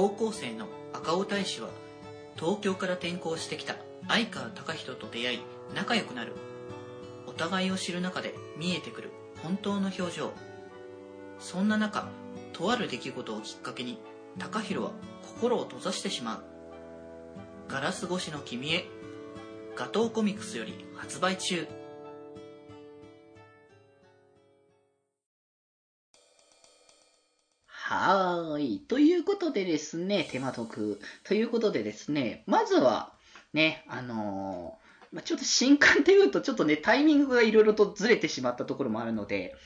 高校生の赤尾大使は東京から転校してきた相川貴人と出会い仲良くなる。お互いを知る中で見えてくる。本当の表情。そんな中とある出来事をきっかけに貴弘は心を閉ざしてしまう。ガラス越しの君へガトーコミックスより発売中。はい。ということでですね、手間得。ということでですね、まずは、ね、あのーまあ、ちょっと新刊っていうと、ちょっとね、タイミングがいろいろとずれてしまったところもあるので、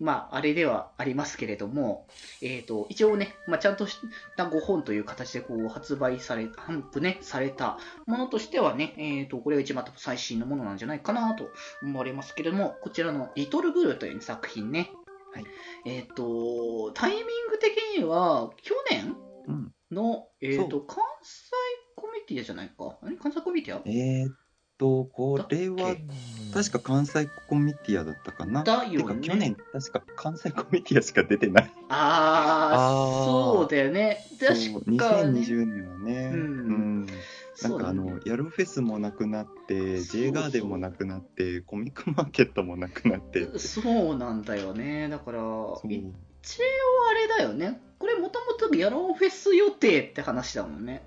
まあ、あれではありますけれども、えっ、と、一応ね、まあ、ちゃんとした5本という形でこう発売され、頒布ね、されたものとしてはね、えっ、と、これが一番最新のものなんじゃないかなと思われますけれども、こちらのリトルブルーという作品ね、はいえっ、と、タイミング的には、去年うん。の、えっ、と、そう関西コミティアじゃないか。あれ？関西コミティア？えーっと、これは確か関西コミティアだったかな？だよね去年、確か関西コミティアしか出てない。あー、あーそうだよね。確かね。2020年はね、うんうんなんかあの、ねヤロフェスもなくなって、J ガーデンもなくなって、コミックマーケットもなくなって。そうなんだよね。だから、一応あれだよね。これもともとヤローフェス予定って話だもんね。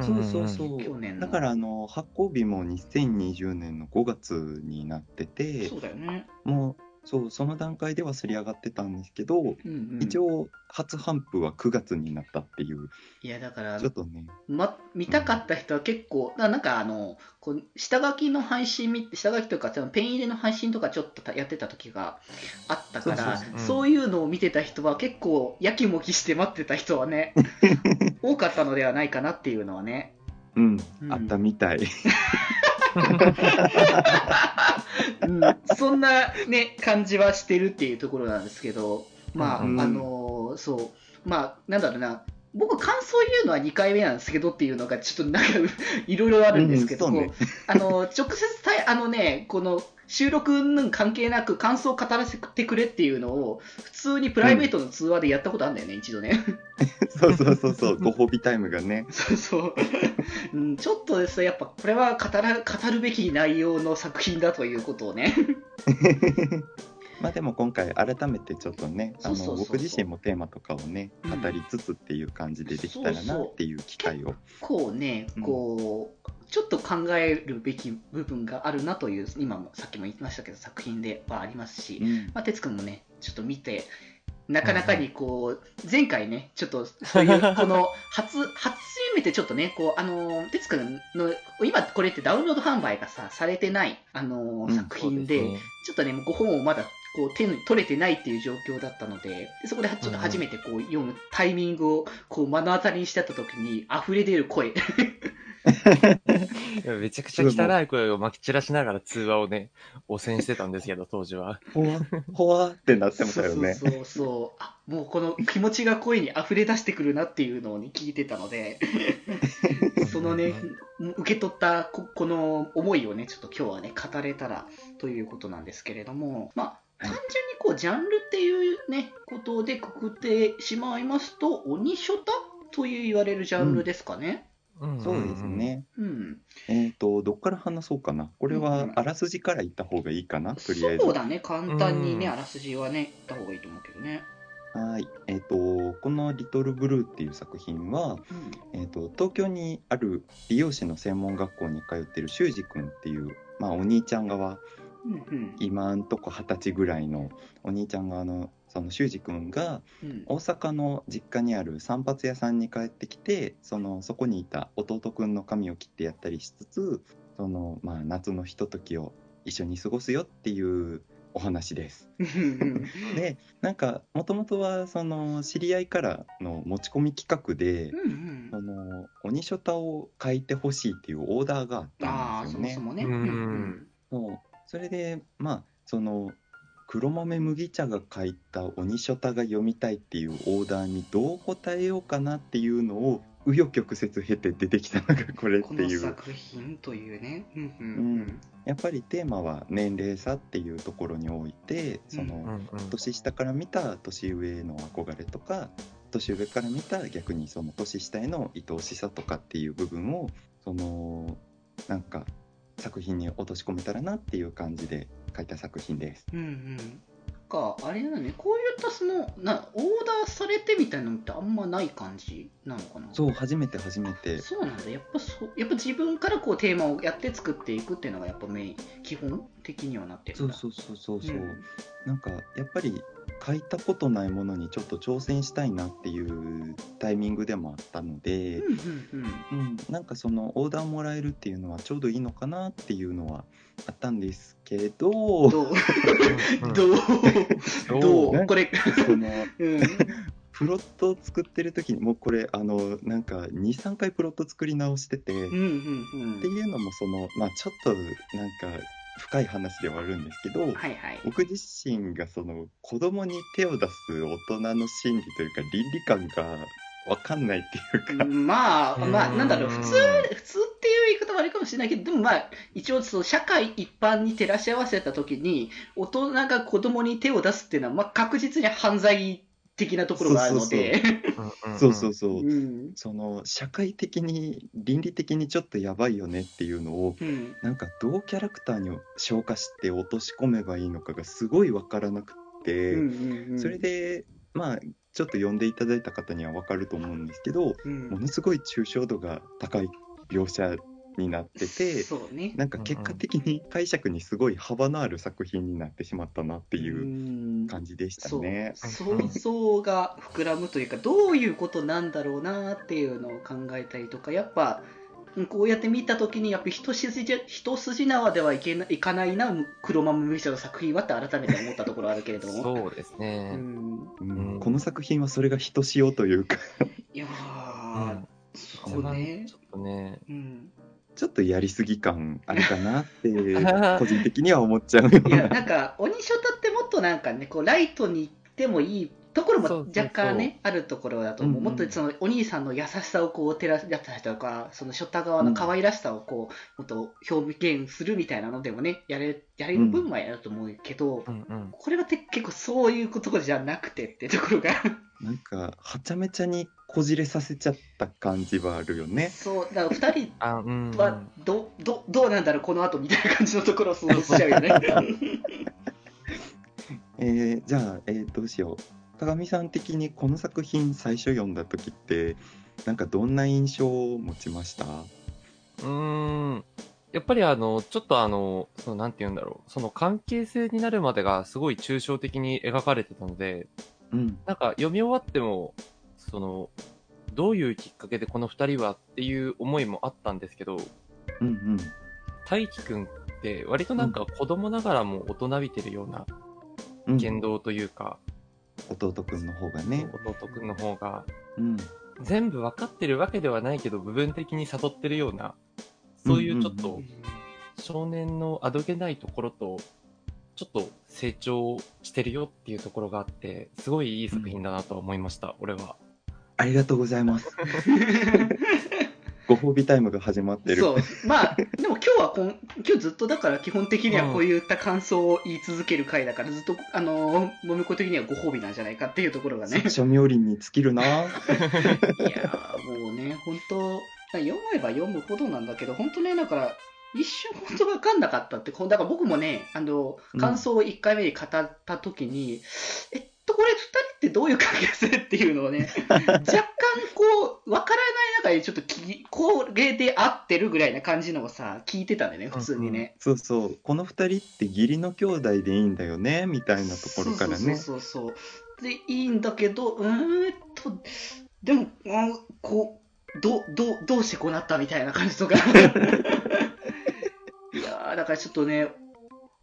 そうそうそう。去年の。だからあの発行日も2020年の5月になっててそうだよね。もうそうその段階ではすり上がってたんですけど、うんうん。一応初頒布は9月になったっていういや、だからちょ、っとねま、見たかった人は結構、ななんかあの、こう下書きの配信見、下書きとか、そのペン入れの配信とかちょっとやってた時があったから、そうそうそうそういうのを見てた人は結構、やきもきして待ってた人はね、多かったのではないかなっていうのはね。うん、うん。あったみたい。うん、そんなね、感じはしてるっていうところなんですけど、まあ、うん。あのそう、まあ、なんだろうな、僕、感想言うのは2回目なんですけどっていうのが、ちょっとなんか、いろいろあるんですけど、うんねあの、直接たい、あのね、この、収録の関係なく感想を語らせてくれっていうのを、普通にプライベートの通話でやったことあるんだよね、一度ね。そうそうそうそう ご褒美タイムがねそうそう、うん。ちょっとですね、やっぱこれは語ら語るべき内容の作品だということをね。まあでも今回改めてちょっとねあの僕自身もテーマとかをねうん。語りつつっていう感じでできたらなっていう機会を。こうねうん、こう、ちょっと考えるべき部分があるなという、今もさっきも言いましたけど、作品ではありますし、うん。まあ、哲くんもね、ちょっと見て、なかなかにこう、前回ね、ちょっとそういう、この、初、初めてちょっとね、こう、あの、哲くんの、今これってダウンロード販売がさ、されてない、あの、うん作品で、ちょっとね、もう5本をまだこう手に取れてないっていう状況だったので、でそこでちょっと初めてこう読むタイミングをこう目の当たりにしてた時に溢れ出る声。いやめちゃくちゃ汚い声をまき散らしながら通話をね、汚染してたんですけど、当時は。ほわ ほわってなってましたよね。そうそうそう。あもうこの気持ちが声に溢れ出してくるなっていうのを、ね、聞いてたので、そのね、受け取ったここの思いをね、ちょっと今日はね、語れたらということなんですけれども、まあ、はい単純にこう、ジャンルっていうね、ことでくくってしまいますと、鬼ショタという言われるジャンルですかね。そうです。ねうん。えっ、とどっから話そうかなこれはうんあらすじから言った方がいいかなとりあえずそうだね、簡単にね、うんあらすじはね、言った方がいいと思うけどね。はい。えっ、と、このリトルブルーっていう作品は、えっ、と、東京にある美容師の専門学校に通ってる修二君っていう、まあ、お兄ちゃん側、うん。うん今んとこ二十歳ぐらいのお兄ちゃん側の、その修二君が、うん。大阪の実家にある散髪屋さんに帰ってきて、その、そこにいた弟くんの髪を切ってやったりしつつ、その、まあ、夏のひとときを一緒に過ごすよっていうお話です。うん。でなんかもともとはその知り合いからの持ち込み企画で、うんその鬼書タを書いてほしいっていうオーダーがあったんですよねそもそ。もね。うんそうそれでまあその黒豆麦茶が書いた鬼書タが読みたいっていうオーダーにどう答えようかなっていうのを紆余曲折経て出てきたのがこれっこていう。の作品という。ね。うんううん。んやっぱりテーマは年齢差っていうところにおいてその、うんうん。年下から見た年上への憧れとか年上から見た逆にその年下への愛おしさとかっていう部分をそのなんか作品に落とし込めたらなっていう感じで書いた作品です。うんうん。か、あれだね、こういったその、な、オーダーされてみたいなのってあんまない感じなのかな？そう初めて初めてそうなんだ。やっぱそう、やっぱ自分からこうテーマをやって作っていくっていうのがやっぱメイン、基本的にはなってる。そうそうそうそうそう、うんなんかやっぱり書いたことないものにちょっと挑戦したいなっていうタイミングでもあったので、うんうんうん。うん、なんかそのオーダーもらえるっていうのはちょうどいいのかなっていうのはあったんですけどどう？どう？これ、そのうん。プロットを作ってる時にもうこれあのなんか23回プロット作り直してて、うんうん。っていうのもそのまあちょっとなんか深い話ではあるんですけど、うん。はいはい。僕自身がその子供に手を出す大人の心理というか倫理観が分かんないっていうか、まあ、まあ、うんなんだろう、普通、普通っていう言い方はあれかもしれないけど、でもまあ、一応、その社会一般に照らし合わせたときに、大人が子供に手を出すっていうのは、まあ、確実に犯罪的なところがあるので、そうそうそう、うん。その社会的に倫理的にちょっとやばいよねっていうのをうん。なんかどうキャラクターに消化して落とし込めばいいのかがすごい分からなくて、それ、でまあちょっと読んでいただいた方には分かると思うんですけどうんものすごい抽象度が高い描写になっててそうね。なんか結果的に解釈にすごい幅のある作品になってしまったなっていううん。感じでしたそうね。想像が膨らむというかどういうことなんだろうなっていうのを考えたりとかやっぱうんこうやって見た時にやっぱ一筋じゃ一筋縄ではいけないかないな黒マムミシャの作品はって改めて思ったところあるけれども。そうですうね。ん。うん。うん。この作品はそれがひとしおというか。いやうー、ん。そうね。ちょっとね、うんちょっとやりすぎ感あるかなって 個人的には思っちゃうよういやな。なんか鬼ショタってもっとなんかねこうライトに行ってもいいところも若干ねあるところだと思う、うんうん。もっとそのお兄さんの優しさをこう照らし出したりとかそのショタ側の可愛らしさをこうもっと表現するみたいなのでもねやれやれる分はやると思うけど、うんうん。これはて結構そういうことじゃなくてってところが。なんかはちゃめちゃにこじれさせちゃった感じはあるよね。そうだから2人あ、うん。はどどどうなんだろうこの後みたいな感じのところを想像しちゃうよね。えーじゃあ、えーどうしよう。鏡さん的にこの作品最初読んだ時ってなんかどんな印象を持ちました？うーん。やっぱりあの、ちょっとあの、そのなんて言うんだろう。その関係性になるまでがすごい抽象的に描かれてたので、うんなんか読み終わっても、その、どういうきっかけでこの二人はっていう思いもあったんですけど、うんうん大輝くんって割となんか子供ながらも大人びてるようなうん言動というか、弟くんの方がね。弟くんの方が、うん全部わかってるわけではないけど、部分的に悟ってるような、そういうちょっうんうんと少年のあどけないところと、ちょっと成長してるよっていうところがあって、すごいいい作品だなとは思いました、俺は。ありがとうございます。ご褒美タイムが始まってる。そうまあでも今日はこん今日ずっとだから基本的にはこういった感想を言い続ける回だからずっとあのもみこ的にはご褒美なんじゃないかっていうところがね作者冥利に尽きるな。いやーもうね本当読めば読むほどなんだけど本当ねだから一瞬本当分かんなかったってだから僕もねあのうん感想を1回目に語った時に、えっとこれ2人ってどういう関係性っていうのをね若干こう分からない中でちょっときこれで合ってるぐらいな感じのをさ聞いてたんでね普通にね。そうそう。この二人って義理の兄弟でいいんだよね、みたいなところからね。そうそうそう。で、いいんだけど、うーんと、でも、あこう、ど、ど、どうしてこうなったみたいな感じとか。いやー、だからちょっとね、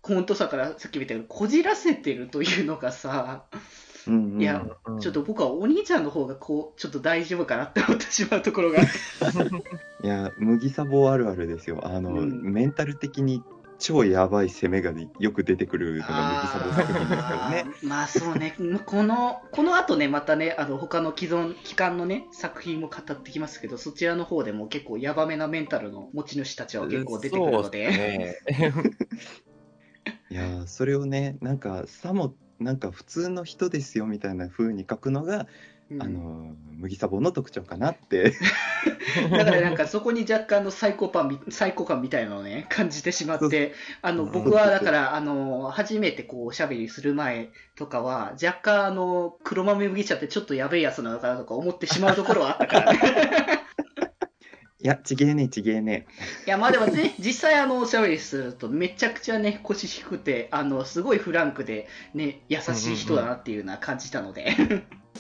本当さからさっき見たけど、こじらせてるというのがさ、うんうんいやうんちょっと僕はお兄ちゃんの方がこう、ちょっと大丈夫かなって思ってしまうところが。いや、麦サボあるあるですよ。あの、うんメンタル的に超やばい攻めがよく出てくるのが麦サボ作品ですからね。まあそうね、この、この後ね、またね、あの、他の既存、期間のね、作品も語ってきますけど、そちらの方でも結構ヤバめなメンタルの持ち主たちは結構出てくるので。いやーそれをねなんかさもなんか普通の人ですよみたいな風に書くのがうん。あの麦サボの特徴かなって。だからなんかそこに若干のサイコパンみ、サイコ感みたいなのをね、感じてしまって、あの、うん。僕はだから、あの、初めてこう、おしゃべりする前とかは、若干あの、黒豆麦茶ってちょっとやべえやつなのかなとか思ってしまうところはあったからね。いやちげえねちげえねいや、まあでもね、実際あの、おしゃべりするとめちゃくちゃね、腰低くて、あの、すごいフランクで、ね、優しい人だなっていうのは感じたので。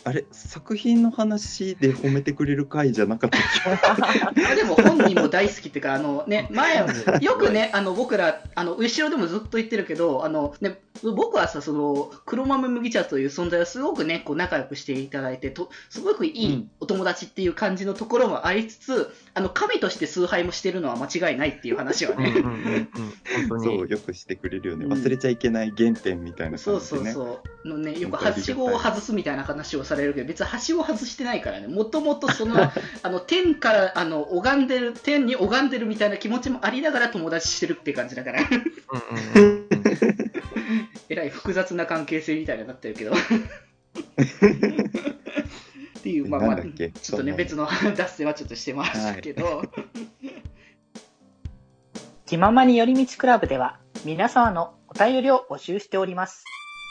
あれ作品の話で褒めてくれる回じゃなかったっけ？ま あでも本人も大好きっていうか、あのね、前、よくね、あの僕ら、あの後ろでもずっと言ってるけど、あのね、僕はさ、その黒豆麦茶という存在をすごくね、こう仲良くしていただいて、とすごくいいお友達っていう感じのところもありつつ、あの神として崇拝もしてるのは間違いないっていう話はね。そうよくしてくれるよね。うん。忘れちゃいけない原点みたいなそうそう感じでねそう。のね、よくはしごを外すみたいな話をされるけど、別にはしご外してないからね、もともとその、あの、天から、あの、拝んでる、天に拝んでるみたいな気持ちもありながら友達してるっていう感じだから、うんうんうんうん。えらい複雑な関係性みたいになってるけど。っていう、まあまあ、ちょっとね、別の脱線はちょっとしてましたけど、気ままに寄り道クラブでは皆様のお便りを募集しております。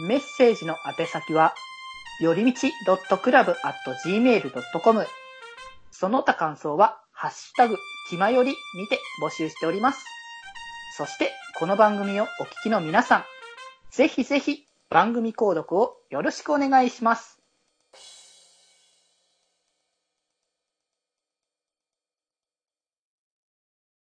メッセージの宛先は、よりみち .club.gmail.com その他感想は、ハッシュタグ、気まよりにて募集しております。そして、この番組をお聞きの皆さん、ぜひぜひ番組購読をよろしくお願いします。